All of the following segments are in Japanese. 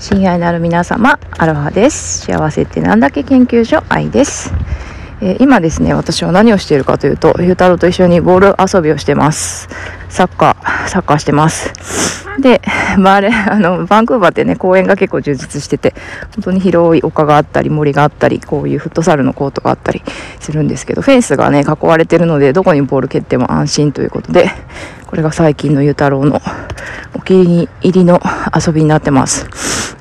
親愛なる皆様、アロハです。幸せってなんだっけ研究所、愛です。えー、今ですね、私は何をしているかというと、ゆうたろうと一緒にボール遊びをしてます。サッカー、サッカーしてます。で、まあ、あれ、あの、バンクーバーってね、公園が結構充実してて、本当に広い丘があったり、森があったり、こういうフットサルのコートがあったりするんですけど、フェンスがね、囲われてるので、どこにボール蹴っても安心ということで、これが最近のゆうたろうのお気に入りの遊びになってます。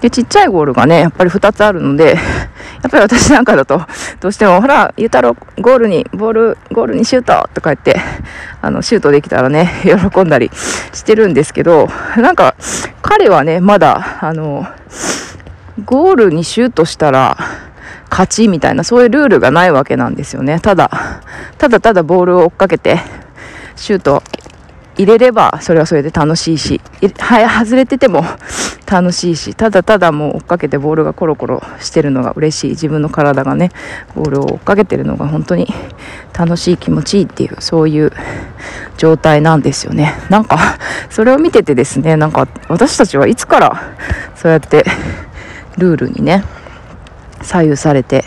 で、ちっちゃいゴールがね、やっぱり2つあるので、やっぱり私なんかだと、どうしても、ほら、ゆうたろ、ゴールに、ボール、ゴールにシュートとか言って、あの、シュートできたらね、喜んだりしてるんですけど、なんか、彼はね、まだ、あの、ゴールにシュートしたら、勝ちみたいな、そういうルールがないわけなんですよね。ただ、ただただボールを追っかけて、シュート入れればそれはそれで楽しいし、はい、外れてても楽しいし、ただただもう追っかけてボールがコロコロしてるのが嬉しい。自分の体がね、ボールを追っかけてるのが本当に楽しい気持ちいいっていう、そういう状態なんですよね。なんか、それを見ててですね、なんか私たちはいつからそうやってルールにね、左右されて、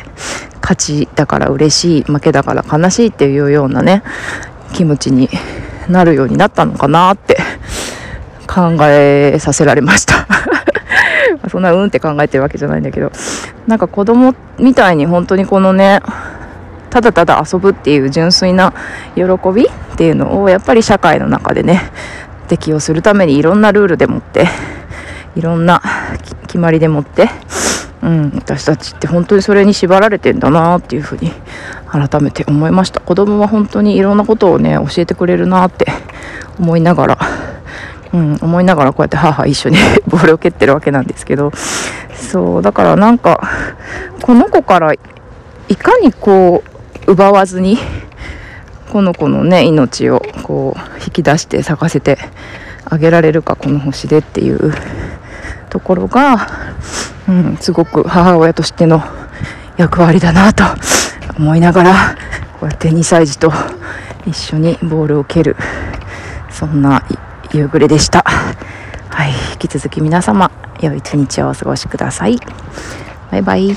勝ちだから嬉しい、負けだから悲しいっていうようなね、気持ちになるようになったのかなって考えさせられましたそんなうんって考えてるわけじゃないんだけどなんか子供みたいに本当にこのねただただ遊ぶっていう純粋な喜びっていうのをやっぱり社会の中でね適用するためにいろんなルールでもっていろんな決まりでもってうん、私たちって本当にそれに縛られてんだなっていうふうに改めて思いました。子供は本当にいろんなことをね教えてくれるなって思いながら、うん、思いながらこうやって母一緒に ボールを蹴ってるわけなんですけどそうだからなんかこの子からいかにこう奪わずにこの子のね命をこう引き出して咲かせてあげられるかこの星でっていうところがうん、すごく母親としての役割だなと思いながらこうやって2歳児と一緒にボールを蹴るそんな夕暮れでした。はい引き続き皆様良い一日をお過ごしください。バイバイ。